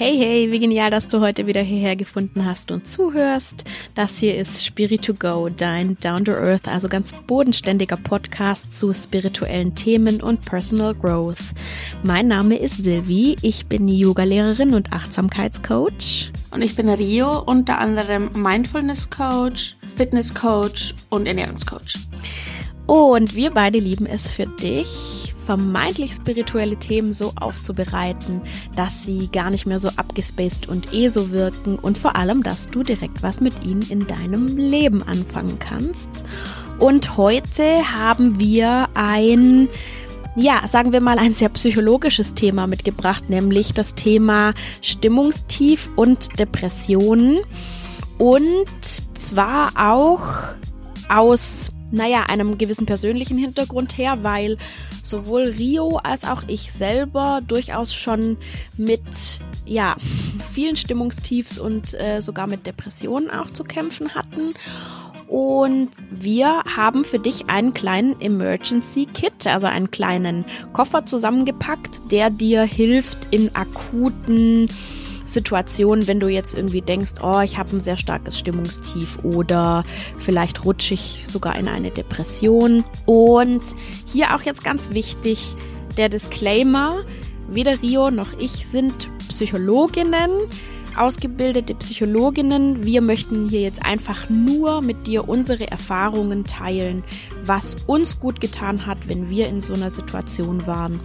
Hey, hey, wie genial, dass du heute wieder hierher gefunden hast und zuhörst. Das hier ist Spirit to Go, dein Down to Earth, also ganz bodenständiger Podcast zu spirituellen Themen und Personal Growth. Mein Name ist Silvi, ich bin Yoga-Lehrerin und Achtsamkeitscoach. Und ich bin Rio, unter anderem Mindfulness Coach, Fitness Coach und Ernährungscoach. Und wir beide lieben es für dich vermeintlich spirituelle Themen so aufzubereiten, dass sie gar nicht mehr so abgespaced und eh so wirken und vor allem, dass du direkt was mit ihnen in deinem Leben anfangen kannst. Und heute haben wir ein ja, sagen wir mal ein sehr psychologisches Thema mitgebracht, nämlich das Thema Stimmungstief und Depressionen. Und zwar auch aus naja, einem gewissen persönlichen Hintergrund her, weil sowohl Rio als auch ich selber durchaus schon mit, ja, vielen Stimmungstiefs und äh, sogar mit Depressionen auch zu kämpfen hatten. Und wir haben für dich einen kleinen Emergency Kit, also einen kleinen Koffer zusammengepackt, der dir hilft in akuten Situationen, wenn du jetzt irgendwie denkst, oh, ich habe ein sehr starkes Stimmungstief oder vielleicht rutsche ich sogar in eine Depression. Und hier auch jetzt ganz wichtig der Disclaimer, weder Rio noch ich sind Psychologinnen ausgebildete Psychologinnen. Wir möchten hier jetzt einfach nur mit dir unsere Erfahrungen teilen, was uns gut getan hat, wenn wir in so einer Situation waren.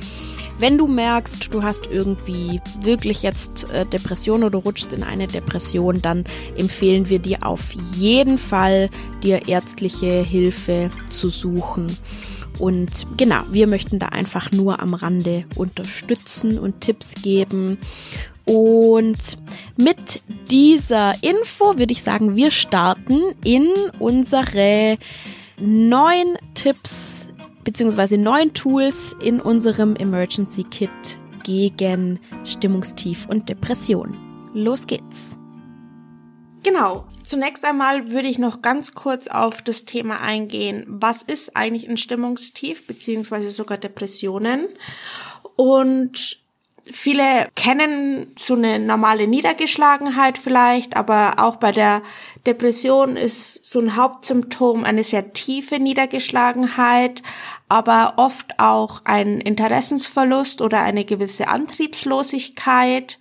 Wenn du merkst, du hast irgendwie wirklich jetzt äh, Depression oder rutschst in eine Depression, dann empfehlen wir dir auf jeden Fall, dir ärztliche Hilfe zu suchen. Und genau, wir möchten da einfach nur am Rande unterstützen und Tipps geben. Und mit dieser Info würde ich sagen, wir starten in unsere neun Tipps beziehungsweise neun Tools in unserem Emergency Kit gegen Stimmungstief und Depression. Los geht's. Genau. Zunächst einmal würde ich noch ganz kurz auf das Thema eingehen. Was ist eigentlich ein Stimmungstief beziehungsweise sogar Depressionen? Und Viele kennen so eine normale Niedergeschlagenheit vielleicht, aber auch bei der Depression ist so ein Hauptsymptom eine sehr tiefe Niedergeschlagenheit, aber oft auch ein Interessensverlust oder eine gewisse Antriebslosigkeit.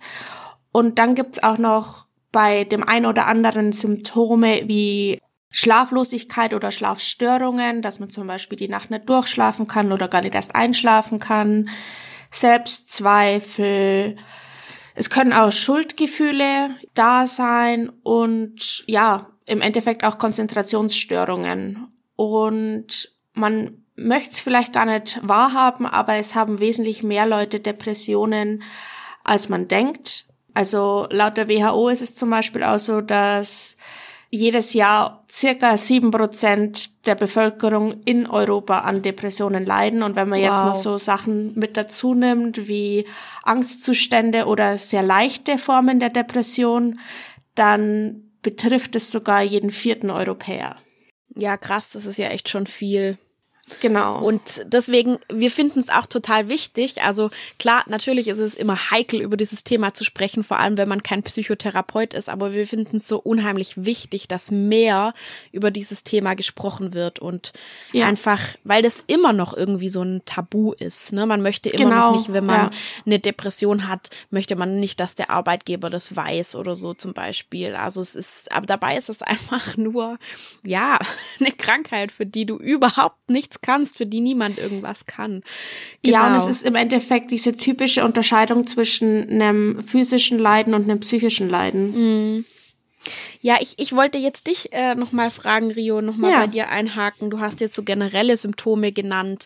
Und dann gibt's auch noch bei dem ein oder anderen Symptome wie Schlaflosigkeit oder Schlafstörungen, dass man zum Beispiel die Nacht nicht durchschlafen kann oder gar nicht erst einschlafen kann Selbstzweifel. Es können auch Schuldgefühle da sein und ja, im Endeffekt auch Konzentrationsstörungen. Und man möchte es vielleicht gar nicht wahrhaben, aber es haben wesentlich mehr Leute Depressionen, als man denkt. Also laut der WHO ist es zum Beispiel auch so, dass jedes Jahr circa sieben Prozent der Bevölkerung in Europa an Depressionen leiden. Und wenn man wow. jetzt noch so Sachen mit dazu nimmt, wie Angstzustände oder sehr leichte Formen der Depression, dann betrifft es sogar jeden vierten Europäer. Ja, krass, das ist ja echt schon viel. Genau. Und deswegen, wir finden es auch total wichtig. Also klar, natürlich ist es immer heikel, über dieses Thema zu sprechen, vor allem wenn man kein Psychotherapeut ist, aber wir finden es so unheimlich wichtig, dass mehr über dieses Thema gesprochen wird und ja. einfach, weil das immer noch irgendwie so ein Tabu ist. Ne? Man möchte immer genau. noch nicht, wenn man ja. eine Depression hat, möchte man nicht, dass der Arbeitgeber das weiß oder so zum Beispiel. Also es ist, aber dabei ist es einfach nur, ja, eine Krankheit, für die du überhaupt nichts kannst, für die niemand irgendwas kann. Genau. Ja, und es genau. ist im Endeffekt diese typische Unterscheidung zwischen einem physischen Leiden und einem psychischen Leiden. Mhm. Ja, ich, ich wollte jetzt dich äh, nochmal fragen, Rio, nochmal ja. bei dir einhaken. Du hast jetzt so generelle Symptome genannt,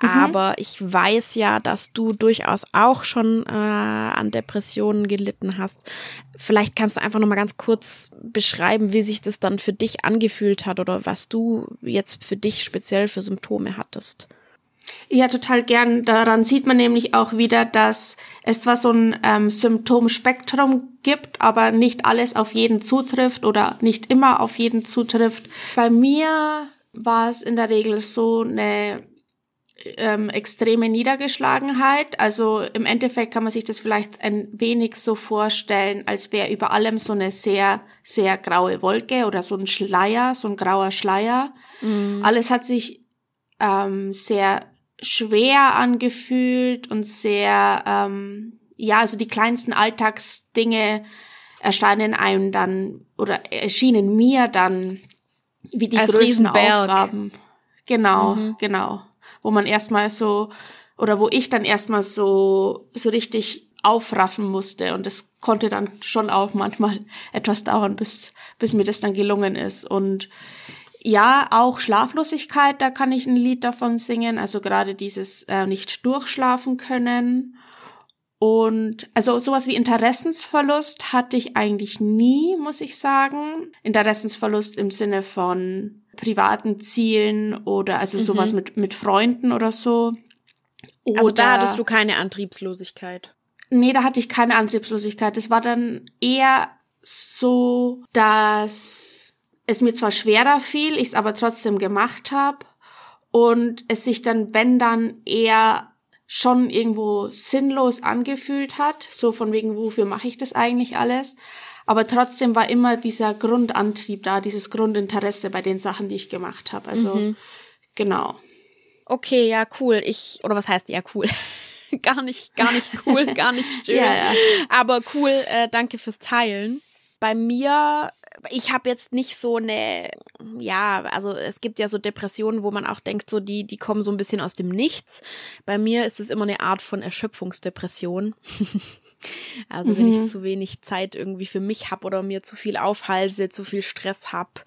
mhm. aber ich weiß ja, dass du durchaus auch schon äh, an Depressionen gelitten hast. Vielleicht kannst du einfach nochmal ganz kurz beschreiben, wie sich das dann für dich angefühlt hat oder was du jetzt für dich speziell für Symptome hattest. Ja, total gern. Daran sieht man nämlich auch wieder, dass es zwar so ein ähm, Symptomspektrum gibt, aber nicht alles auf jeden zutrifft oder nicht immer auf jeden zutrifft. Bei mir war es in der Regel so eine ähm, extreme Niedergeschlagenheit. Also im Endeffekt kann man sich das vielleicht ein wenig so vorstellen, als wäre über allem so eine sehr, sehr graue Wolke oder so ein Schleier, so ein grauer Schleier. Mhm. Alles hat sich ähm, sehr schwer angefühlt und sehr, ähm, ja, also die kleinsten Alltagsdinge erscheinen einem dann oder erschienen mir dann wie die Als größten. Aufgaben. Genau, mhm. genau. Wo man erstmal so, oder wo ich dann erstmal so, so richtig aufraffen musste. Und das konnte dann schon auch manchmal etwas dauern, bis, bis mir das dann gelungen ist. Und ja, auch Schlaflosigkeit, da kann ich ein Lied davon singen. Also gerade dieses äh, nicht durchschlafen können. Und also sowas wie Interessensverlust hatte ich eigentlich nie, muss ich sagen. Interessensverlust im Sinne von privaten Zielen oder also mhm. sowas mit, mit Freunden oder so. Oder, also da hattest du keine Antriebslosigkeit. Nee, da hatte ich keine Antriebslosigkeit. Das war dann eher so, dass es mir zwar schwerer fiel, ich es aber trotzdem gemacht habe und es sich dann, wenn dann, eher schon irgendwo sinnlos angefühlt hat, so von wegen, wofür mache ich das eigentlich alles? Aber trotzdem war immer dieser Grundantrieb da, dieses Grundinteresse bei den Sachen, die ich gemacht habe. Also mhm. genau. Okay, ja, cool. Ich, oder was heißt ja cool? gar nicht, gar nicht cool, gar nicht schön. ja, ja. Aber cool, äh, danke fürs Teilen. Bei mir ich habe jetzt nicht so eine, ja, also es gibt ja so Depressionen, wo man auch denkt, so die, die kommen so ein bisschen aus dem Nichts. Bei mir ist es immer eine Art von Erschöpfungsdepression. also mhm. wenn ich mhm. zu wenig Zeit irgendwie für mich habe oder mir zu viel aufhalse, zu viel Stress hab,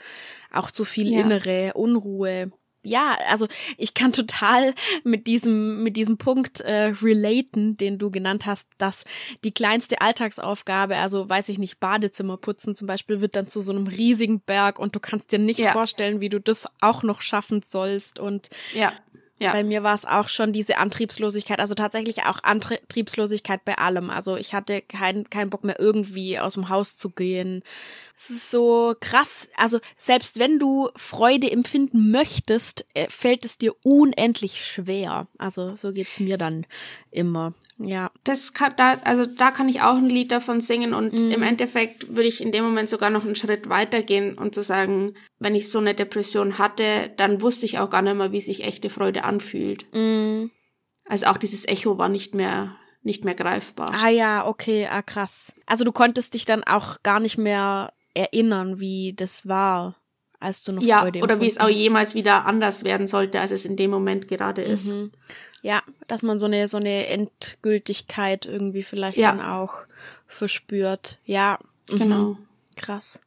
auch zu viel ja. innere Unruhe ja, also ich kann total mit diesem, mit diesem Punkt äh, relaten, den du genannt hast, dass die kleinste Alltagsaufgabe, also weiß ich nicht, Badezimmer putzen zum Beispiel, wird dann zu so einem riesigen Berg und du kannst dir nicht ja. vorstellen, wie du das auch noch schaffen sollst. Und ja. Ja. Bei mir war es auch schon diese Antriebslosigkeit, also tatsächlich auch Antriebslosigkeit bei allem. Also ich hatte keinen keinen Bock mehr irgendwie aus dem Haus zu gehen. Es ist so krass. Also selbst wenn du Freude empfinden möchtest, äh, fällt es dir unendlich schwer. Also so geht's mir dann immer. Ja. Das kann, da, also da kann ich auch ein Lied davon singen und mhm. im Endeffekt würde ich in dem Moment sogar noch einen Schritt weitergehen und zu sagen, wenn ich so eine Depression hatte, dann wusste ich auch gar nicht mehr, wie sich echte Freude anfühlt. Mhm. Also auch dieses Echo war nicht mehr nicht mehr greifbar. Ah ja, okay, ah krass. Also du konntest dich dann auch gar nicht mehr erinnern, wie das war, als du noch ja, Freude oder wie es auch jemals wieder anders werden sollte, als es in dem Moment gerade ist. Mhm. Ja, dass man so eine so eine Endgültigkeit irgendwie vielleicht ja. dann auch verspürt. Ja, mhm. genau. Krass.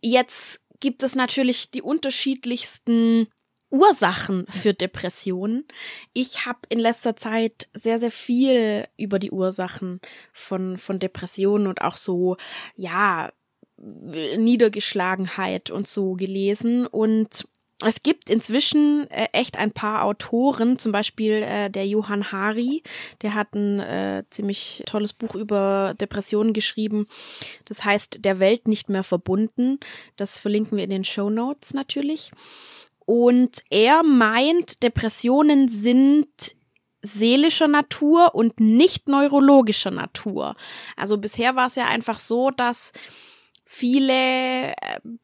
Jetzt gibt es natürlich die unterschiedlichsten Ursachen für Depressionen. Ich habe in letzter Zeit sehr, sehr viel über die Ursachen von, von Depressionen und auch so, ja, Niedergeschlagenheit und so gelesen und es gibt inzwischen äh, echt ein paar Autoren, zum Beispiel äh, der Johann Hari, der hat ein äh, ziemlich tolles Buch über Depressionen geschrieben. Das heißt, der Welt nicht mehr verbunden. Das verlinken wir in den Show Notes natürlich. Und er meint, Depressionen sind seelischer Natur und nicht neurologischer Natur. Also bisher war es ja einfach so, dass viele äh,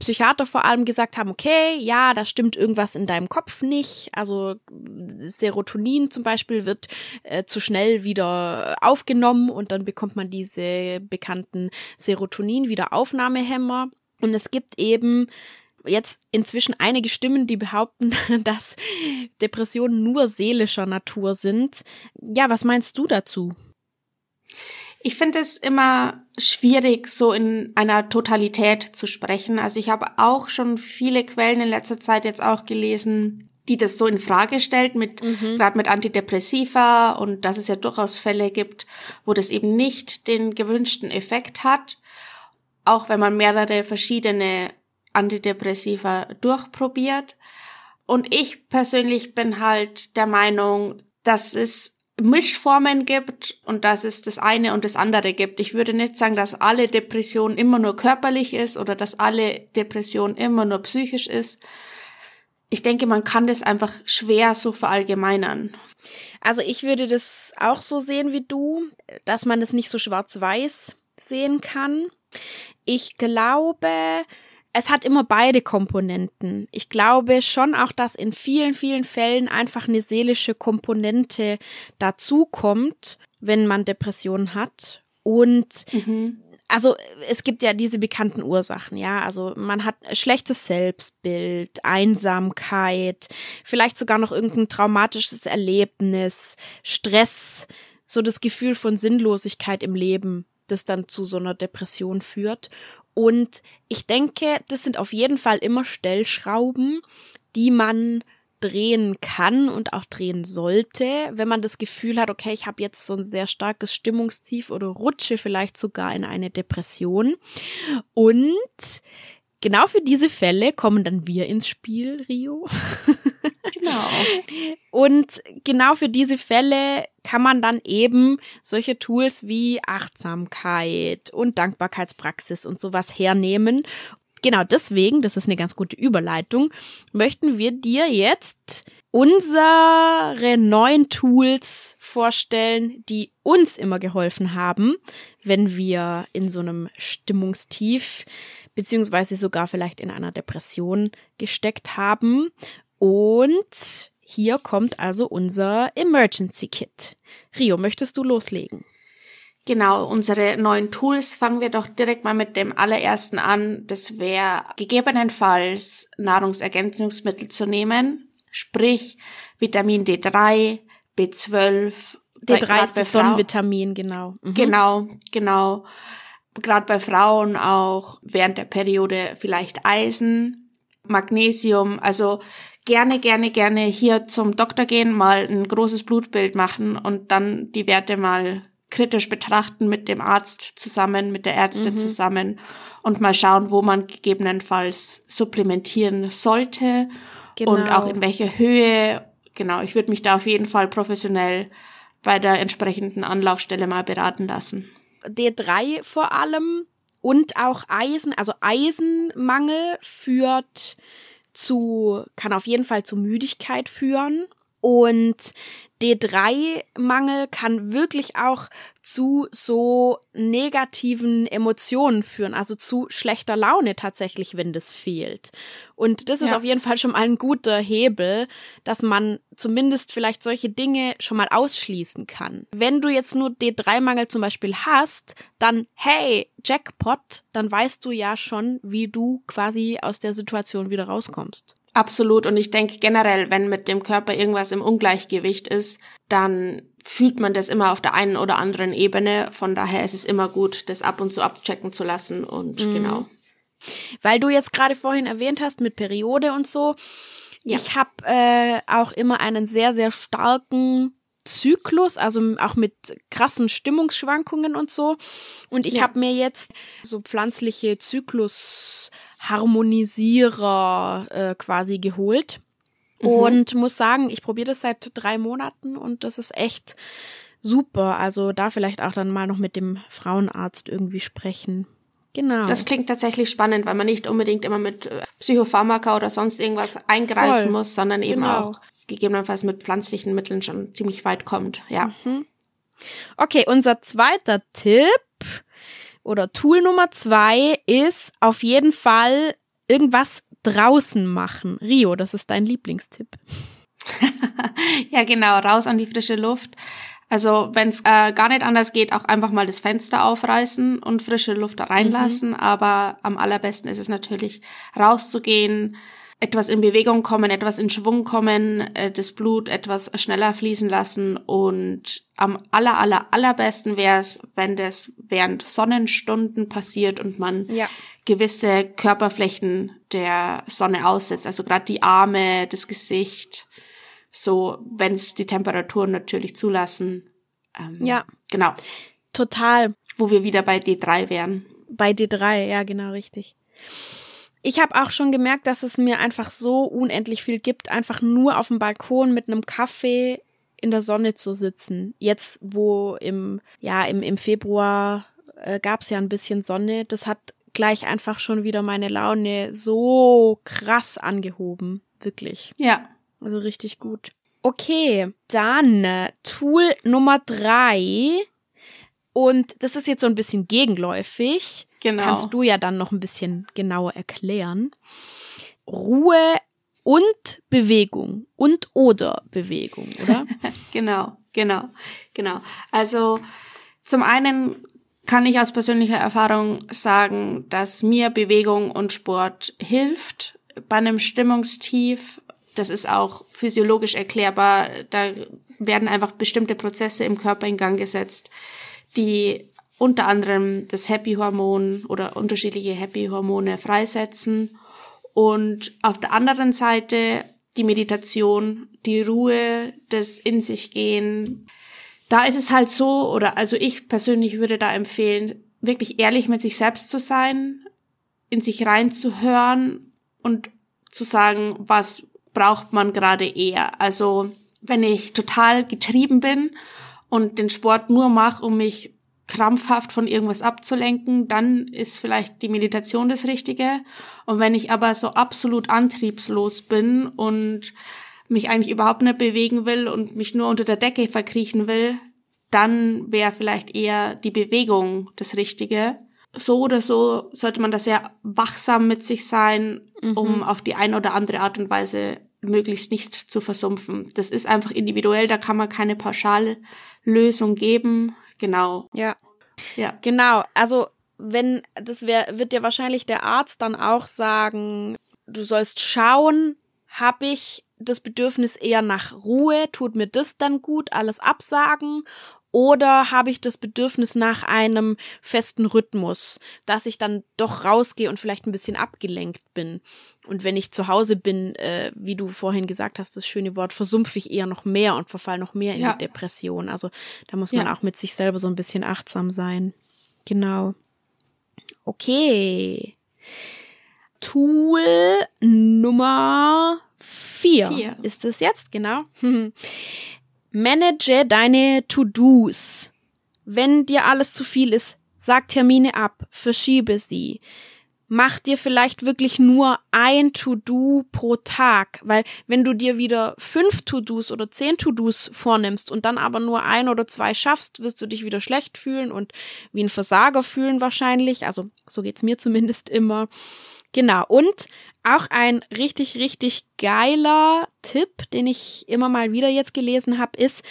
Psychiater vor allem gesagt haben, okay, ja, da stimmt irgendwas in deinem Kopf nicht. Also Serotonin zum Beispiel wird äh, zu schnell wieder aufgenommen und dann bekommt man diese bekannten Serotonin-Wiederaufnahmehämmer. Und es gibt eben jetzt inzwischen einige Stimmen, die behaupten, dass Depressionen nur seelischer Natur sind. Ja, was meinst du dazu? Ich finde es immer schwierig, so in einer Totalität zu sprechen. Also ich habe auch schon viele Quellen in letzter Zeit jetzt auch gelesen, die das so in Frage stellt, mit mhm. gerade mit Antidepressiva und dass es ja durchaus Fälle gibt, wo das eben nicht den gewünschten Effekt hat, auch wenn man mehrere verschiedene Antidepressiva durchprobiert. Und ich persönlich bin halt der Meinung, dass es Mischformen gibt und dass es das eine und das andere gibt. Ich würde nicht sagen, dass alle Depression immer nur körperlich ist oder dass alle Depression immer nur psychisch ist. ich denke, man kann das einfach schwer so verallgemeinern. Also ich würde das auch so sehen wie du, dass man es nicht so schwarz-weiß sehen kann. Ich glaube, es hat immer beide Komponenten. Ich glaube schon auch, dass in vielen, vielen Fällen einfach eine seelische Komponente dazukommt, wenn man Depressionen hat. Und mhm also es gibt ja diese bekannten Ursachen, ja. Also man hat schlechtes Selbstbild, Einsamkeit, vielleicht sogar noch irgendein traumatisches Erlebnis, Stress, so das Gefühl von Sinnlosigkeit im Leben, das dann zu so einer Depression führt. Und ich denke, das sind auf jeden Fall immer Stellschrauben, die man drehen kann und auch drehen sollte, wenn man das Gefühl hat, okay, ich habe jetzt so ein sehr starkes Stimmungstief oder rutsche vielleicht sogar in eine Depression. Und genau für diese Fälle kommen dann wir ins Spiel, Rio. Genau. Und genau für diese Fälle kann man dann eben solche Tools wie Achtsamkeit und Dankbarkeitspraxis und sowas hernehmen genau deswegen, das ist eine ganz gute Überleitung, möchten wir dir jetzt unsere neuen Tools vorstellen, die uns immer geholfen haben, wenn wir in so einem Stimmungstief beziehungsweise sogar vielleicht in einer Depression gesteckt haben. Und hier kommt also unser Emergency Kit. Rio, möchtest du loslegen? Genau, unsere neuen Tools fangen wir doch direkt mal mit dem allerersten an. Das wäre gegebenenfalls Nahrungsergänzungsmittel zu nehmen, sprich Vitamin D3, B12. D3 ist das Sonnenvitamin, genau. Mhm. Genau, genau. Gerade bei Frauen auch während der Periode vielleicht Eisen, Magnesium, also gerne, gerne, gerne hier zum Doktor gehen, mal ein großes Blutbild machen und dann die Werte mal kritisch betrachten mit dem Arzt zusammen, mit der Ärztin mhm. zusammen und mal schauen, wo man gegebenenfalls supplementieren sollte genau. und auch in welcher Höhe. Genau, ich würde mich da auf jeden Fall professionell bei der entsprechenden Anlaufstelle mal beraten lassen. D3 vor allem und auch Eisen, also Eisenmangel führt zu, kann auf jeden Fall zu Müdigkeit führen. Und D3-Mangel kann wirklich auch zu so negativen Emotionen führen, also zu schlechter Laune tatsächlich, wenn das fehlt. Und das ist ja. auf jeden Fall schon mal ein guter Hebel, dass man zumindest vielleicht solche Dinge schon mal ausschließen kann. Wenn du jetzt nur D3-Mangel zum Beispiel hast, dann hey, Jackpot, dann weißt du ja schon, wie du quasi aus der Situation wieder rauskommst. Absolut. Und ich denke generell, wenn mit dem Körper irgendwas im Ungleichgewicht ist, dann fühlt man das immer auf der einen oder anderen Ebene. Von daher ist es immer gut, das ab und zu abchecken zu lassen und mhm. genau. Weil du jetzt gerade vorhin erwähnt hast mit Periode und so. Ja. Ich habe äh, auch immer einen sehr, sehr starken Zyklus, also auch mit krassen Stimmungsschwankungen und so. Und ich ja. habe mir jetzt so pflanzliche Zyklusharmonisierer äh, quasi geholt. Mhm. Und muss sagen, ich probiere das seit drei Monaten und das ist echt super. Also da vielleicht auch dann mal noch mit dem Frauenarzt irgendwie sprechen. Genau. Das klingt tatsächlich spannend, weil man nicht unbedingt immer mit äh, Psychopharmaka oder sonst irgendwas eingreifen Voll. muss, sondern eben genau. auch gegebenenfalls mit pflanzlichen Mitteln schon ziemlich weit kommt. Ja. Mhm. Okay, unser zweiter Tipp oder Tool Nummer zwei ist auf jeden Fall irgendwas draußen machen. Rio, das ist dein Lieblingstipp. ja, genau, raus an die frische Luft. Also wenn es äh, gar nicht anders geht, auch einfach mal das Fenster aufreißen und frische Luft reinlassen. Mhm. Aber am allerbesten ist es natürlich rauszugehen, etwas in Bewegung kommen, etwas in Schwung kommen, äh, das Blut etwas schneller fließen lassen und am aller aller allerbesten wäre es, wenn das während Sonnenstunden passiert und man ja. gewisse Körperflächen der Sonne aussetzt, also gerade die Arme, das Gesicht, so wenn es die Temperaturen natürlich zulassen. Ähm, ja, genau. Total. Wo wir wieder bei D3 wären. Bei D3, ja genau richtig. Ich habe auch schon gemerkt, dass es mir einfach so unendlich viel gibt, einfach nur auf dem Balkon mit einem Kaffee in der Sonne zu sitzen. Jetzt, wo im, ja, im, im Februar äh, gab es ja ein bisschen Sonne, das hat gleich einfach schon wieder meine Laune so krass angehoben. Wirklich. Ja. Also richtig gut. Okay, dann äh, Tool Nummer drei. Und das ist jetzt so ein bisschen gegenläufig. Genau. Kannst du ja dann noch ein bisschen genauer erklären. Ruhe und Bewegung und oder Bewegung, oder? genau, genau, genau. Also zum einen kann ich aus persönlicher Erfahrung sagen, dass mir Bewegung und Sport hilft bei einem Stimmungstief. Das ist auch physiologisch erklärbar. Da werden einfach bestimmte Prozesse im Körper in Gang gesetzt, die unter anderem das Happy-Hormon oder unterschiedliche Happy-Hormone freisetzen und auf der anderen Seite die Meditation, die Ruhe, das in sich gehen. Da ist es halt so, oder also ich persönlich würde da empfehlen, wirklich ehrlich mit sich selbst zu sein, in sich reinzuhören und zu sagen, was braucht man gerade eher. Also wenn ich total getrieben bin und den Sport nur mache, um mich krampfhaft von irgendwas abzulenken, dann ist vielleicht die Meditation das Richtige. Und wenn ich aber so absolut antriebslos bin und mich eigentlich überhaupt nicht bewegen will und mich nur unter der Decke verkriechen will, dann wäre vielleicht eher die Bewegung das Richtige. So oder so sollte man da sehr wachsam mit sich sein, mhm. um auf die eine oder andere Art und Weise möglichst nicht zu versumpfen. Das ist einfach individuell, da kann man keine Pauschallösung geben. Genau. Ja. Ja. Genau. Also, wenn, das wär, wird dir wahrscheinlich der Arzt dann auch sagen, du sollst schauen, habe ich das Bedürfnis eher nach Ruhe, tut mir das dann gut, alles absagen oder habe ich das Bedürfnis nach einem festen Rhythmus, dass ich dann doch rausgehe und vielleicht ein bisschen abgelenkt bin. Und wenn ich zu Hause bin, äh, wie du vorhin gesagt hast, das schöne Wort, versumpfe ich eher noch mehr und verfall noch mehr in ja. die Depression. Also da muss man ja. auch mit sich selber so ein bisschen achtsam sein. Genau. Okay. Tool Nummer vier, vier. ist es jetzt, genau. Manage deine To-Dos. Wenn dir alles zu viel ist, sag Termine ab, verschiebe sie. Mach dir vielleicht wirklich nur ein To-Do pro Tag, weil wenn du dir wieder fünf To-Dos oder zehn To-Dos vornimmst und dann aber nur ein oder zwei schaffst, wirst du dich wieder schlecht fühlen und wie ein Versager fühlen wahrscheinlich. Also so geht's mir zumindest immer. Genau. Und auch ein richtig, richtig geiler Tipp, den ich immer mal wieder jetzt gelesen habe, ist,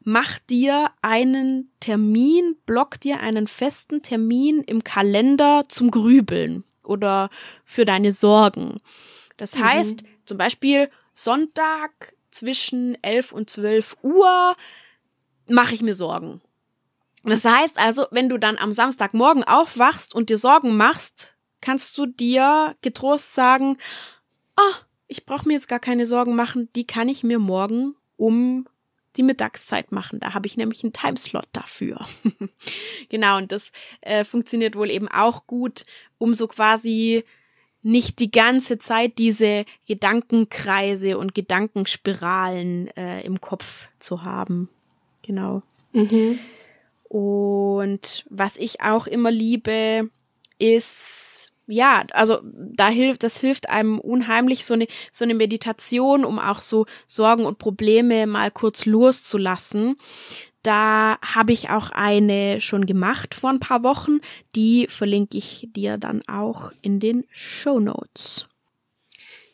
mach dir einen Termin, block dir einen festen Termin im Kalender zum Grübeln oder für deine Sorgen. Das mhm. heißt, zum Beispiel Sonntag zwischen 11 und 12 Uhr mache ich mir Sorgen. Das heißt also, wenn du dann am Samstagmorgen aufwachst und dir Sorgen machst, kannst du dir getrost sagen, ah, oh, ich brauche mir jetzt gar keine Sorgen machen, die kann ich mir morgen um die Mittagszeit machen. Da habe ich nämlich einen Timeslot dafür. genau, und das äh, funktioniert wohl eben auch gut, um so quasi nicht die ganze Zeit diese Gedankenkreise und Gedankenspiralen äh, im Kopf zu haben. Genau. Mhm. Und was ich auch immer liebe, ist ja, also da hilft, das hilft einem unheimlich so eine so eine Meditation, um auch so Sorgen und Probleme mal kurz loszulassen. Da habe ich auch eine schon gemacht vor ein paar Wochen. Die verlinke ich dir dann auch in den Show Notes.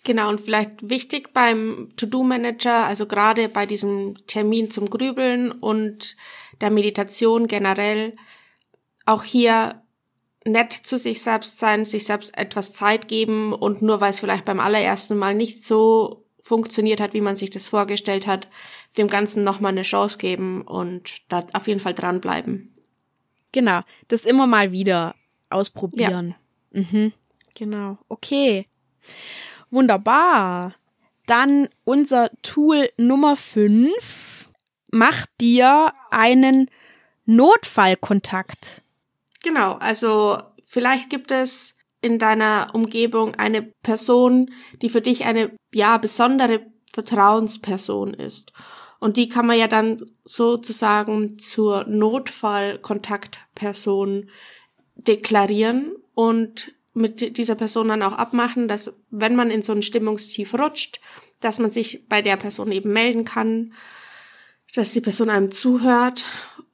Genau, und vielleicht wichtig beim To-Do-Manager, also gerade bei diesem Termin zum Grübeln und der Meditation generell, auch hier nett zu sich selbst sein, sich selbst etwas Zeit geben und nur weil es vielleicht beim allerersten Mal nicht so funktioniert hat, wie man sich das vorgestellt hat, dem Ganzen nochmal eine Chance geben und da auf jeden Fall dranbleiben. Genau, das immer mal wieder ausprobieren. Ja. Mhm. Genau, okay. Wunderbar. Dann unser Tool Nummer 5. Mach dir einen Notfallkontakt. Genau, also vielleicht gibt es in deiner Umgebung eine Person, die für dich eine ja besondere Vertrauensperson ist. Und die kann man ja dann sozusagen zur Notfallkontaktperson deklarieren und mit dieser Person dann auch abmachen, dass wenn man in so ein Stimmungstief rutscht, dass man sich bei der Person eben melden kann, dass die Person einem zuhört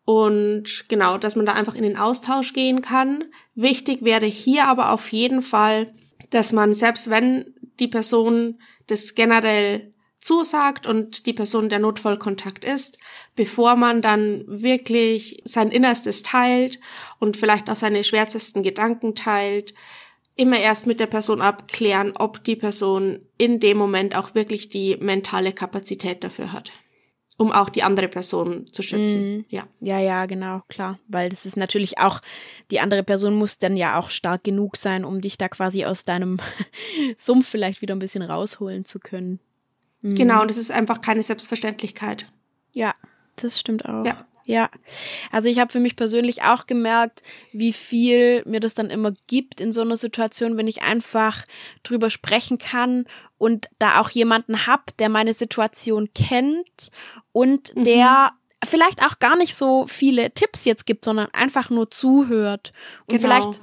und genau, dass man da einfach in den Austausch gehen kann. Wichtig wäre hier aber auf jeden Fall, dass man selbst wenn die Person das generell zusagt und die Person der Notfallkontakt ist, bevor man dann wirklich sein Innerstes teilt und vielleicht auch seine schwärzesten Gedanken teilt, immer erst mit der Person abklären, ob die Person in dem Moment auch wirklich die mentale Kapazität dafür hat um auch die andere Person zu schützen. Mhm. Ja. Ja, ja, genau, klar. Weil das ist natürlich auch, die andere Person muss dann ja auch stark genug sein, um dich da quasi aus deinem Sumpf vielleicht wieder ein bisschen rausholen zu können. Mhm. Genau, und das ist einfach keine Selbstverständlichkeit. Ja, das stimmt auch. Ja. Ja, also ich habe für mich persönlich auch gemerkt, wie viel mir das dann immer gibt in so einer Situation, wenn ich einfach drüber sprechen kann und da auch jemanden hab, der meine Situation kennt und mhm. der vielleicht auch gar nicht so viele Tipps jetzt gibt, sondern einfach nur zuhört. Und genau. vielleicht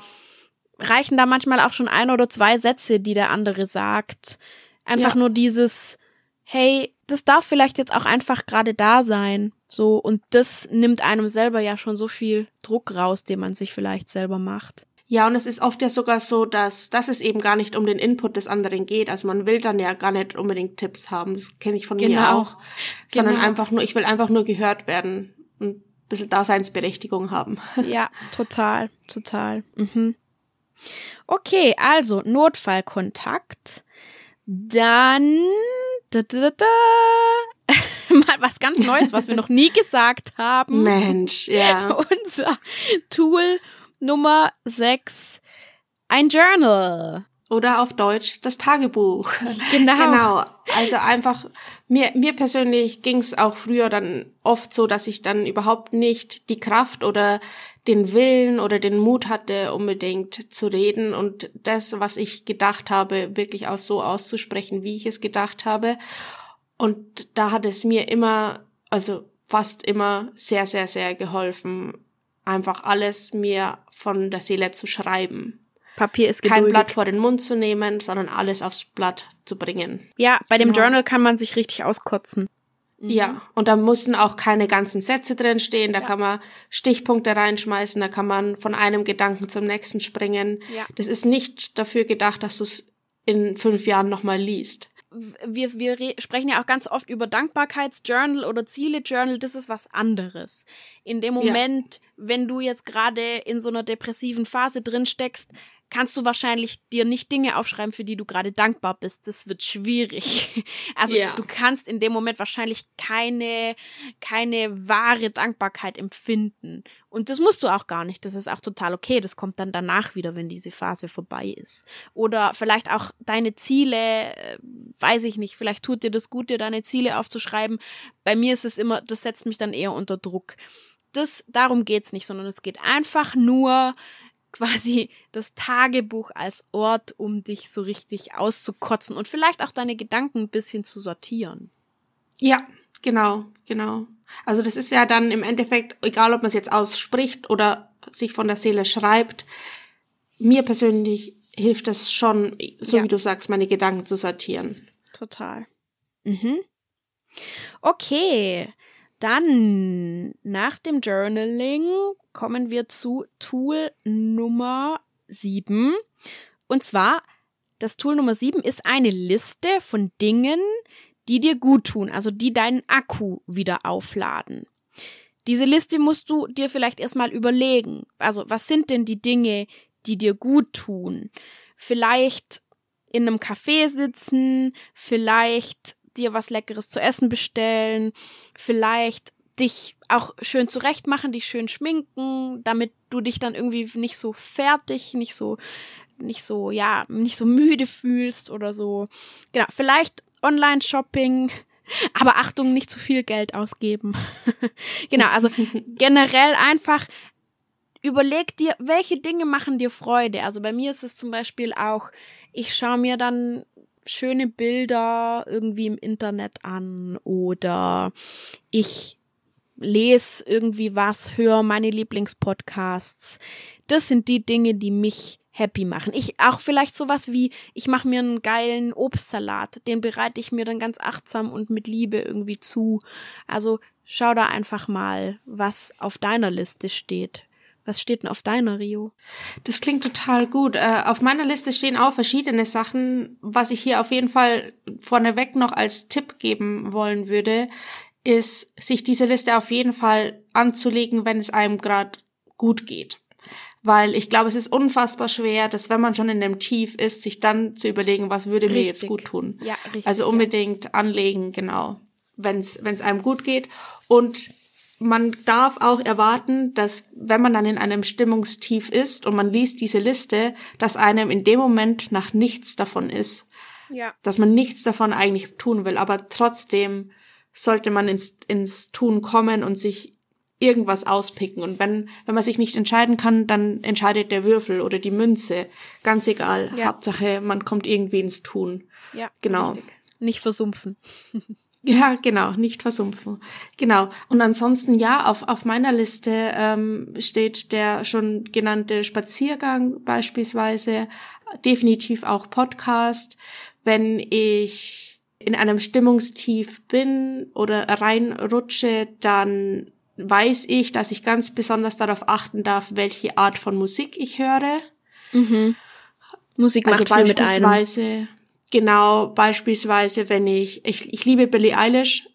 reichen da manchmal auch schon ein oder zwei Sätze, die der andere sagt. Einfach ja. nur dieses, hey, das darf vielleicht jetzt auch einfach gerade da sein. So, und das nimmt einem selber ja schon so viel Druck raus, den man sich vielleicht selber macht. Ja, und es ist oft ja sogar so, dass, dass es eben gar nicht um den Input des anderen geht. Also man will dann ja gar nicht unbedingt Tipps haben. Das kenne ich von genau. mir auch. Sondern genau. einfach nur, ich will einfach nur gehört werden und ein bisschen Daseinsberechtigung haben. Ja, total, total. Mhm. Okay, also Notfallkontakt. Dann da, da, da, mal was ganz Neues, was wir noch nie gesagt haben. Mensch, ja. Unser Tool Nummer 6, ein Journal. Oder auf Deutsch das Tagebuch. Genau. genau. Also einfach, mir, mir persönlich ging es auch früher dann oft so, dass ich dann überhaupt nicht die Kraft oder den Willen oder den Mut hatte, unbedingt zu reden und das, was ich gedacht habe, wirklich auch so auszusprechen, wie ich es gedacht habe. Und da hat es mir immer, also fast immer sehr, sehr, sehr geholfen, einfach alles mir von der Seele zu schreiben. Papier ist geduldig. Kein Blatt vor den Mund zu nehmen, sondern alles aufs Blatt zu bringen. Ja, bei dem genau. Journal kann man sich richtig auskotzen. Mhm. Ja, und da müssen auch keine ganzen Sätze drin stehen, da ja. kann man Stichpunkte reinschmeißen, da kann man von einem Gedanken zum nächsten springen. Ja. Das ist nicht dafür gedacht, dass du es in fünf Jahren nochmal liest wir, wir sprechen ja auch ganz oft über Dankbarkeitsjournal oder Ziele-Journal, das ist was anderes. In dem Moment, ja. wenn du jetzt gerade in so einer depressiven Phase drin steckst, kannst du wahrscheinlich dir nicht Dinge aufschreiben, für die du gerade dankbar bist. Das wird schwierig. Also ja. du kannst in dem Moment wahrscheinlich keine, keine wahre Dankbarkeit empfinden. Und das musst du auch gar nicht. Das ist auch total okay. Das kommt dann danach wieder, wenn diese Phase vorbei ist. Oder vielleicht auch deine Ziele, äh, weiß ich nicht, vielleicht tut dir das gut, dir deine Ziele aufzuschreiben. Bei mir ist es immer, das setzt mich dann eher unter Druck. Das, darum geht's nicht, sondern es geht einfach nur, quasi das Tagebuch als Ort, um dich so richtig auszukotzen und vielleicht auch deine Gedanken ein bisschen zu sortieren. Ja, genau, genau. Also das ist ja dann im Endeffekt, egal ob man es jetzt ausspricht oder sich von der Seele schreibt, mir persönlich hilft es schon, so ja. wie du sagst, meine Gedanken zu sortieren. Total. Mhm. Okay, dann nach dem Journaling kommen wir zu Tool Nummer 7. Und zwar, das Tool Nummer 7 ist eine Liste von Dingen, die dir gut tun, also die deinen Akku wieder aufladen. Diese Liste musst du dir vielleicht erstmal überlegen. Also, was sind denn die Dinge, die dir gut tun? Vielleicht in einem Café sitzen, vielleicht dir was Leckeres zu essen bestellen, vielleicht dich auch schön zurecht machen, dich schön schminken, damit du dich dann irgendwie nicht so fertig, nicht so, nicht so, ja, nicht so müde fühlst oder so. Genau, vielleicht Online-Shopping, aber Achtung, nicht zu viel Geld ausgeben. genau, also generell einfach überleg dir, welche Dinge machen dir Freude. Also bei mir ist es zum Beispiel auch, ich schaue mir dann schöne Bilder irgendwie im Internet an oder ich lese irgendwie was, höre meine Lieblingspodcasts. Das sind die Dinge, die mich happy machen. Ich auch vielleicht sowas wie, ich mache mir einen geilen Obstsalat, den bereite ich mir dann ganz achtsam und mit Liebe irgendwie zu. Also schau da einfach mal, was auf deiner Liste steht. Was steht denn auf deiner Rio? Das klingt total gut. Äh, auf meiner Liste stehen auch verschiedene Sachen. Was ich hier auf jeden Fall vorneweg noch als Tipp geben wollen würde, ist, sich diese Liste auf jeden Fall anzulegen, wenn es einem gerade gut geht. Weil ich glaube, es ist unfassbar schwer, dass wenn man schon in dem Tief ist, sich dann zu überlegen, was würde richtig. mir jetzt gut tun. Ja, richtig, also unbedingt ja. anlegen, genau, wenn es einem gut geht. Und man darf auch erwarten, dass wenn man dann in einem Stimmungstief ist und man liest diese Liste, dass einem in dem Moment nach nichts davon ist. Ja. Dass man nichts davon eigentlich tun will, aber trotzdem sollte man ins, ins Tun kommen und sich irgendwas auspicken. Und wenn, wenn man sich nicht entscheiden kann, dann entscheidet der Würfel oder die Münze. Ganz egal. Ja. Hauptsache, man kommt irgendwie ins Tun. Ja. Genau. Richtig. Nicht versumpfen. Ja, genau, nicht versumpfen. Genau. Und ansonsten, ja, auf, auf meiner Liste ähm, steht der schon genannte Spaziergang beispielsweise, definitiv auch Podcast. Wenn ich in einem Stimmungstief bin oder reinrutsche, dann weiß ich, dass ich ganz besonders darauf achten darf, welche Art von Musik ich höre. Mhm. Musik macht also viel beispielsweise, mit einem. Genau, beispielsweise, wenn ich, ich, ich liebe Billie Eilish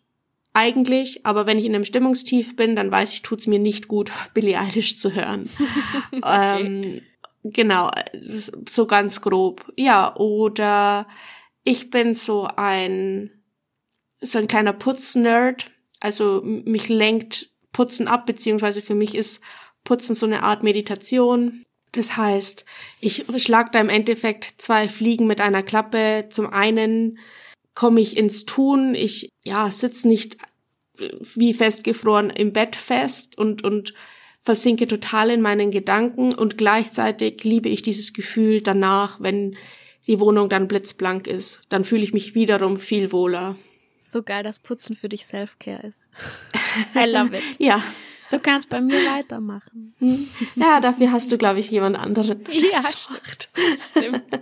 eigentlich, aber wenn ich in einem Stimmungstief bin, dann weiß ich, tut's mir nicht gut, Billie Eilish zu hören. okay. ähm, genau, so ganz grob. Ja, oder ich bin so ein, so ein kleiner Putznerd. Also mich lenkt Putzen ab, beziehungsweise für mich ist Putzen so eine Art Meditation. Das heißt, ich schlag da im Endeffekt zwei Fliegen mit einer Klappe. Zum einen komme ich ins Tun, ich ja sitz nicht wie festgefroren im Bett fest und und versinke total in meinen Gedanken und gleichzeitig liebe ich dieses Gefühl danach, wenn die Wohnung dann blitzblank ist, dann fühle ich mich wiederum viel wohler. So geil, dass Putzen für dich Selfcare ist. I love it. ja. Du kannst bei mir weitermachen. Ja, dafür hast du, glaube ich, jemand anderen. Ja, macht. stimmt.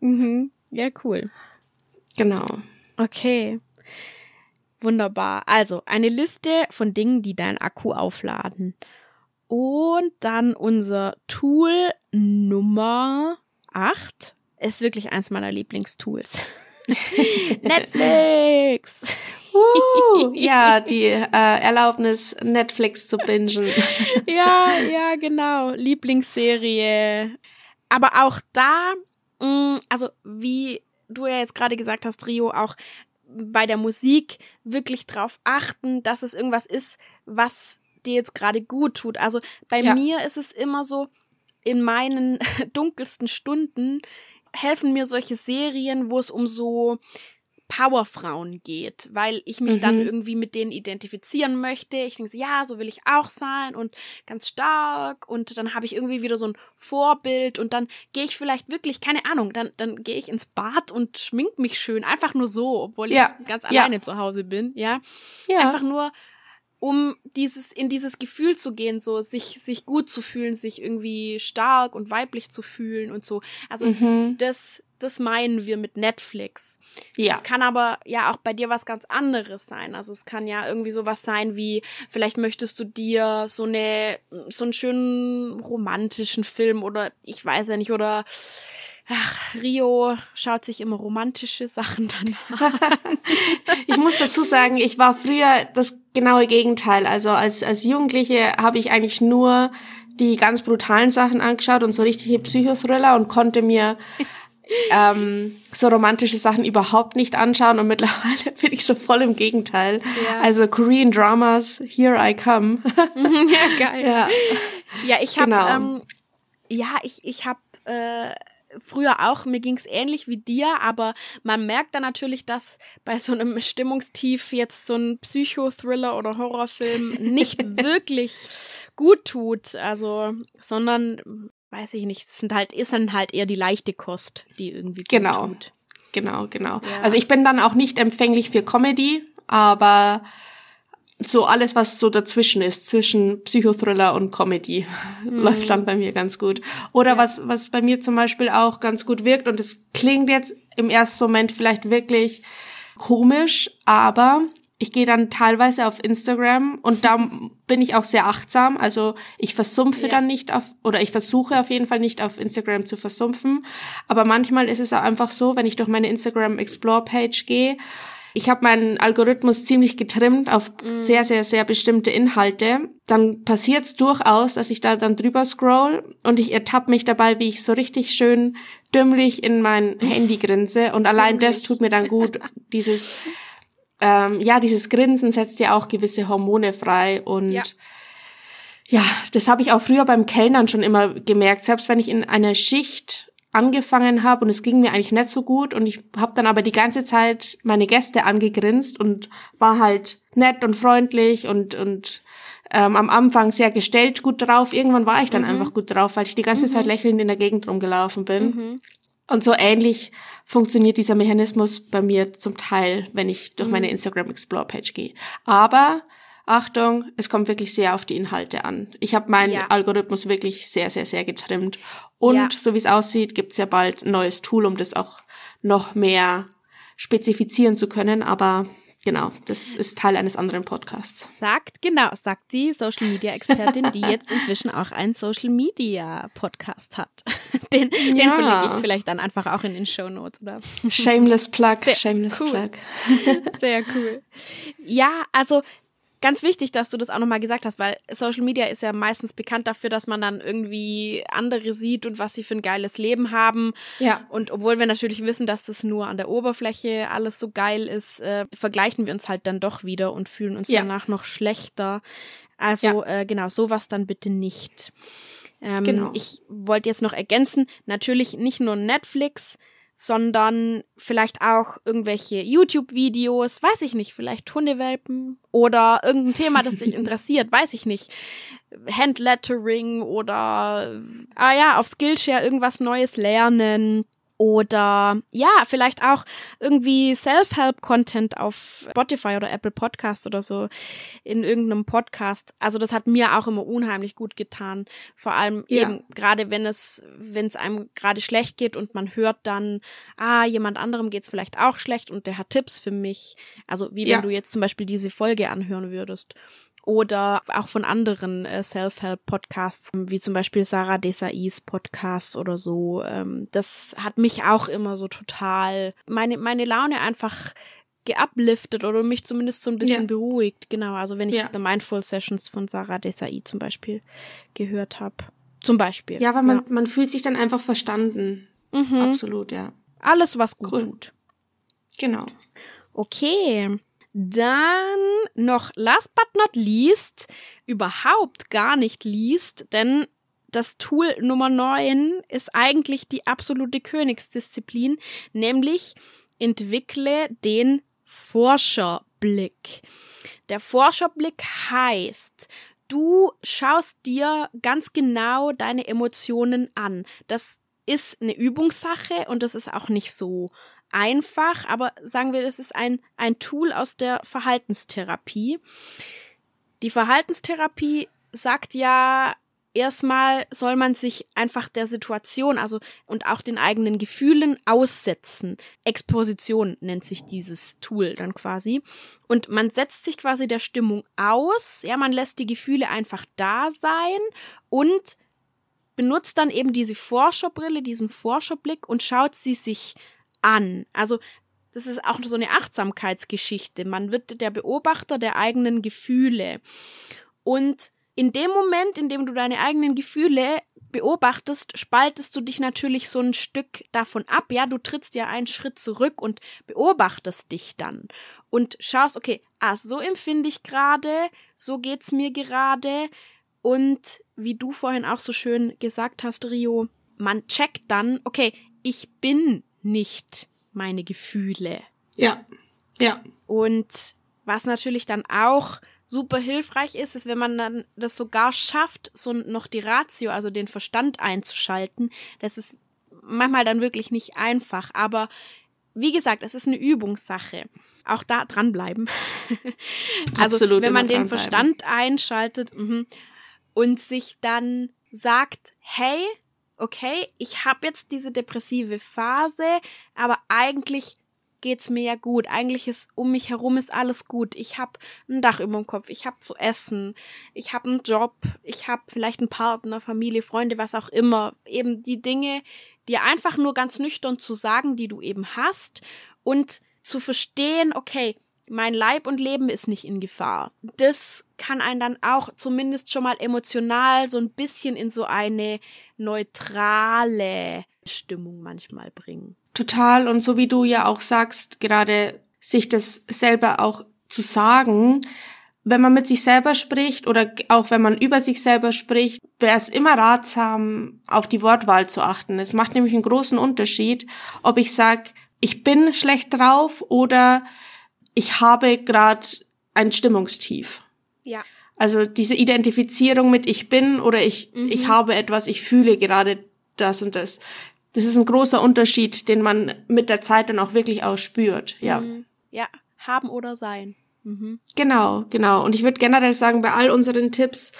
mhm. Ja, cool. Genau. Okay. Wunderbar. Also, eine Liste von Dingen, die dein Akku aufladen. Und dann unser Tool Nummer 8 ist wirklich eins meiner Lieblingstools. Netflix! Uh, ja, die äh, Erlaubnis, Netflix zu bingen. ja, ja, genau. Lieblingsserie. Aber auch da, mh, mm, also wie du ja jetzt gerade gesagt hast, Rio, auch bei der Musik wirklich drauf achten, dass es irgendwas ist, was dir jetzt gerade gut tut. Also bei ja. mir ist es immer so, in meinen dunkelsten Stunden helfen mir solche Serien, wo es um so Powerfrauen geht, weil ich mich mhm. dann irgendwie mit denen identifizieren möchte. Ich denke ja, so will ich auch sein und ganz stark und dann habe ich irgendwie wieder so ein Vorbild und dann gehe ich vielleicht wirklich, keine Ahnung, dann, dann gehe ich ins Bad und schmink mich schön, einfach nur so, obwohl ja. ich ganz alleine ja. zu Hause bin, ja. ja. Einfach nur, um dieses, in dieses Gefühl zu gehen, so sich, sich gut zu fühlen, sich irgendwie stark und weiblich zu fühlen und so. Also mhm. das, das meinen wir mit Netflix. Ja. Es kann aber ja auch bei dir was ganz anderes sein. Also es kann ja irgendwie sowas sein wie, vielleicht möchtest du dir so eine, so einen schönen romantischen Film oder ich weiß ja nicht, oder Ach, Rio schaut sich immer romantische Sachen dann an. ich muss dazu sagen, ich war früher das genaue Gegenteil. Also als, als Jugendliche habe ich eigentlich nur die ganz brutalen Sachen angeschaut und so richtige Psychothriller und konnte mir ähm, so romantische Sachen überhaupt nicht anschauen und mittlerweile bin ich so voll im Gegenteil. Ja. Also Korean Dramas, Here I Come. ja, geil. Ja, ja ich habe genau. ähm, ja, ich, ich habe äh, früher auch, mir ging's ähnlich wie dir, aber man merkt dann natürlich, dass bei so einem Stimmungstief jetzt so ein Psychothriller oder Horrorfilm nicht wirklich gut tut, also, sondern, weiß ich nicht, es sind halt, ist dann halt eher die leichte Kost, die irgendwie genau. tut. Genau, genau. Ja. Also ich bin dann auch nicht empfänglich für Comedy, aber so alles, was so dazwischen ist, zwischen Psychothriller und Comedy, mhm. läuft dann bei mir ganz gut. Oder ja. was, was bei mir zum Beispiel auch ganz gut wirkt, und es klingt jetzt im ersten Moment vielleicht wirklich komisch, aber ich gehe dann teilweise auf Instagram und da bin ich auch sehr achtsam. Also ich versumpfe ja. dann nicht auf, oder ich versuche auf jeden Fall nicht auf Instagram zu versumpfen. Aber manchmal ist es auch einfach so, wenn ich durch meine Instagram Explore Page gehe, ich habe meinen Algorithmus ziemlich getrimmt auf mm. sehr, sehr, sehr bestimmte Inhalte. Dann passiert es durchaus, dass ich da dann drüber scroll und ich ertappe mich dabei, wie ich so richtig schön dümmlich in mein Handy grinse. Und allein das tut mir dann gut, dieses ähm, ja, dieses Grinsen setzt ja auch gewisse Hormone frei und ja, ja das habe ich auch früher beim Kellnern schon immer gemerkt. Selbst wenn ich in einer Schicht angefangen habe und es ging mir eigentlich nicht so gut und ich habe dann aber die ganze Zeit meine Gäste angegrinst und war halt nett und freundlich und und ähm, am Anfang sehr gestellt gut drauf. Irgendwann war ich dann mhm. einfach gut drauf, weil ich die ganze mhm. Zeit lächelnd in der Gegend rumgelaufen bin. Mhm. Und so ähnlich funktioniert dieser Mechanismus bei mir zum Teil, wenn ich durch meine mhm. Instagram Explore Page gehe. Aber Achtung, es kommt wirklich sehr auf die Inhalte an. Ich habe meinen ja. Algorithmus wirklich sehr, sehr, sehr getrimmt. Und ja. so wie es aussieht, gibt es ja bald ein neues Tool, um das auch noch mehr spezifizieren zu können. Aber Genau, das ist Teil eines anderen Podcasts. Sagt, genau, sagt die Social Media Expertin, die jetzt inzwischen auch einen Social Media Podcast hat. Den, ja. den verlinke ich vielleicht dann einfach auch in den Show Notes, oder? Shameless Plug, Sehr Shameless cool. Plug. Sehr cool. Ja, also ganz wichtig, dass du das auch nochmal gesagt hast, weil Social Media ist ja meistens bekannt dafür, dass man dann irgendwie andere sieht und was sie für ein geiles Leben haben. Ja. Und obwohl wir natürlich wissen, dass das nur an der Oberfläche alles so geil ist, äh, vergleichen wir uns halt dann doch wieder und fühlen uns ja. danach noch schlechter. Also ja. äh, genau, sowas dann bitte nicht. Ähm, genau. Ich wollte jetzt noch ergänzen, natürlich nicht nur Netflix, sondern vielleicht auch irgendwelche YouTube-Videos, weiß ich nicht, vielleicht Hundewelpen oder irgendein Thema, das dich interessiert, weiß ich nicht. Handlettering oder, ah ja, auf Skillshare irgendwas Neues lernen oder ja, vielleicht auch irgendwie Self-Help-Content auf Spotify oder Apple Podcast oder so in irgendeinem Podcast. Also das hat mir auch immer unheimlich gut getan. Vor allem ja. eben gerade wenn es, wenn es einem gerade schlecht geht und man hört dann, ah, jemand anderem geht's vielleicht auch schlecht und der hat Tipps für mich. Also wie ja. wenn du jetzt zum Beispiel diese Folge anhören würdest oder auch von anderen äh, Self-Help-Podcasts, wie zum Beispiel Sarah Desais Podcast oder so. Ähm, das hat mich auch immer so total meine, meine Laune einfach geupliftet oder mich zumindest so ein bisschen ja. beruhigt. Genau, also wenn ich ja. The Mindful Sessions von Sarah Desai zum Beispiel gehört habe. Zum Beispiel. Ja, weil man, ja. man fühlt sich dann einfach verstanden. Mhm. Absolut, ja. Alles, was gut cool. tut. Genau. Okay. Dann noch last but not least, überhaupt gar nicht least, denn das Tool Nummer 9 ist eigentlich die absolute Königsdisziplin, nämlich entwickle den Forscherblick. Der Forscherblick heißt, du schaust dir ganz genau deine Emotionen an. Das ist eine Übungssache und das ist auch nicht so einfach, aber sagen wir, das ist ein, ein Tool aus der Verhaltenstherapie. Die Verhaltenstherapie sagt ja, erstmal soll man sich einfach der Situation, also und auch den eigenen Gefühlen aussetzen. Exposition nennt sich dieses Tool dann quasi. Und man setzt sich quasi der Stimmung aus, ja, man lässt die Gefühle einfach da sein und benutzt dann eben diese Forscherbrille, diesen Forscherblick und schaut sie sich an. Also das ist auch so eine Achtsamkeitsgeschichte. Man wird der Beobachter der eigenen Gefühle. Und in dem Moment, in dem du deine eigenen Gefühle beobachtest, spaltest du dich natürlich so ein Stück davon ab. Ja, du trittst ja einen Schritt zurück und beobachtest dich dann und schaust, okay, ah, so empfinde ich gerade, so geht's mir gerade. Und wie du vorhin auch so schön gesagt hast, Rio, man checkt dann, okay, ich bin nicht meine Gefühle. Ja, ja. Und was natürlich dann auch super hilfreich ist, ist, wenn man dann das sogar schafft, so noch die Ratio, also den Verstand einzuschalten. Das ist manchmal dann wirklich nicht einfach, aber wie gesagt, es ist eine Übungssache. Auch da dranbleiben. also Absolut wenn man den. Verstand einschaltet mhm, und sich dann sagt, hey, okay, ich habe jetzt diese depressive Phase, aber eigentlich geht's mir ja gut. Eigentlich ist um mich herum ist alles gut. Ich habe ein Dach über dem Kopf, ich habe zu essen, ich habe einen Job, ich habe vielleicht einen Partner, Familie, Freunde, was auch immer. Eben die Dinge, dir einfach nur ganz nüchtern zu sagen, die du eben hast und zu verstehen, okay, mein Leib und Leben ist nicht in Gefahr. Das kann einen dann auch zumindest schon mal emotional so ein bisschen in so eine neutrale Stimmung manchmal bringen. Total. Und so wie du ja auch sagst, gerade sich das selber auch zu sagen, wenn man mit sich selber spricht oder auch wenn man über sich selber spricht, wäre es immer ratsam, auf die Wortwahl zu achten. Es macht nämlich einen großen Unterschied, ob ich sage, ich bin schlecht drauf oder ich habe gerade ein Stimmungstief. Ja. Also diese Identifizierung mit ich bin oder ich, Mhm. ich habe etwas, ich fühle gerade das und das. Das ist ein großer Unterschied, den man mit der Zeit dann auch wirklich ausspürt. Ja. Mhm. Ja, haben oder sein. Mhm. Genau, genau. Und ich würde generell sagen, bei all unseren Tipps,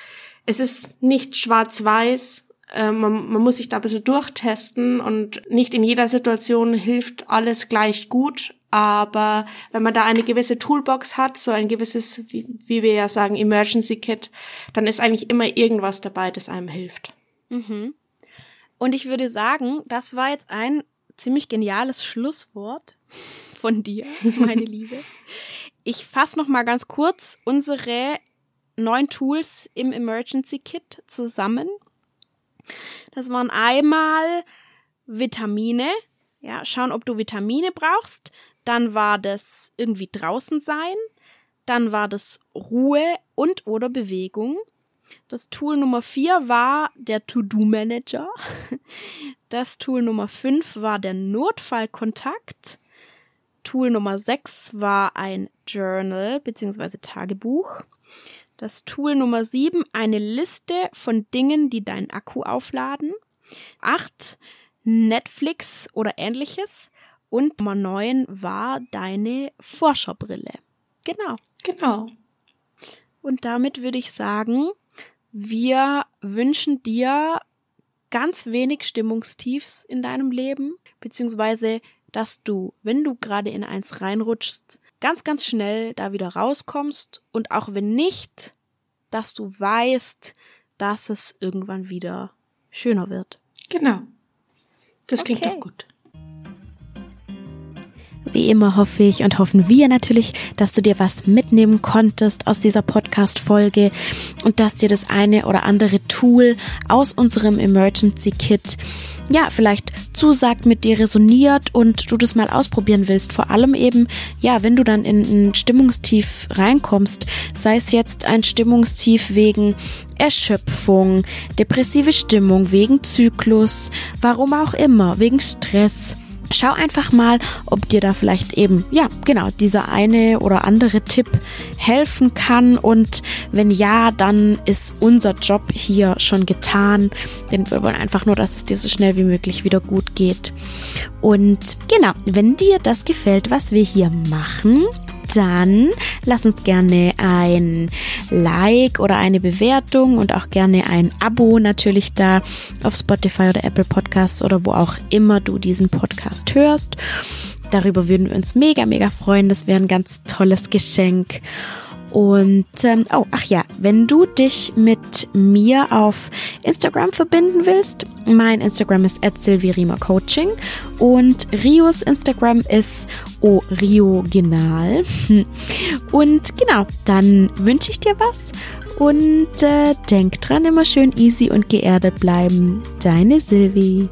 es ist nicht schwarz-weiß. Äh, man, man muss sich da ein bisschen durchtesten und nicht in jeder Situation hilft alles gleich gut. Aber wenn man da eine gewisse Toolbox hat, so ein gewisses, wie, wie wir ja sagen, Emergency Kit, dann ist eigentlich immer irgendwas dabei, das einem hilft. Mhm. Und ich würde sagen, das war jetzt ein ziemlich geniales Schlusswort von dir, meine Liebe. Ich fasse noch mal ganz kurz unsere neun Tools im Emergency Kit zusammen. Das waren einmal Vitamine, ja, schauen, ob du Vitamine brauchst. Dann war das irgendwie draußen sein. Dann war das Ruhe und oder Bewegung. Das Tool Nummer 4 war der To-Do-Manager. Das Tool Nummer 5 war der Notfallkontakt. Tool Nummer 6 war ein Journal bzw. Tagebuch. Das Tool Nummer 7 eine Liste von Dingen, die deinen Akku aufladen. 8 Netflix oder ähnliches. Und Nummer 9 war deine Forscherbrille. Genau. Genau. Und damit würde ich sagen, wir wünschen dir ganz wenig Stimmungstiefs in deinem Leben, beziehungsweise, dass du, wenn du gerade in eins reinrutschst, ganz, ganz schnell da wieder rauskommst und auch wenn nicht, dass du weißt, dass es irgendwann wieder schöner wird. Genau. Das klingt Okay. doch gut. Wie immer hoffe ich und hoffen wir natürlich, dass du dir was mitnehmen konntest aus dieser Podcast-Folge und dass dir das eine oder andere Tool aus unserem Emergency Kit ja, vielleicht zusagt, mit dir resoniert und du das mal ausprobieren willst. Vor allem eben, ja, wenn du dann in ein Stimmungstief reinkommst, sei es jetzt ein Stimmungstief wegen Erschöpfung, depressive Stimmung, wegen Zyklus, warum auch immer, wegen Stress. Schau einfach mal, ob dir da vielleicht eben, ja, genau, dieser eine oder andere Tipp helfen kann. Und wenn ja, dann ist unser Job hier schon getan. Denn wir wollen einfach nur, dass es dir so schnell wie möglich wieder gut geht. Und genau, wenn dir das gefällt, was wir hier machen, dann lass uns gerne ein Like oder eine Bewertung und auch gerne ein Abo natürlich da auf Spotify oder Apple Podcasts oder wo auch immer du diesen Podcast hörst. Darüber würden wir uns mega, mega freuen. Das wäre ein ganz tolles Geschenk. Und ähm, oh, ach ja, wenn du dich mit mir auf Instagram verbinden willst, mein Instagram ist @silvirima_coaching und Rios Instagram ist orioginal. Und genau, dann wünsche ich dir was und äh, denk dran, immer schön easy und geerdet bleiben. Deine Silvi.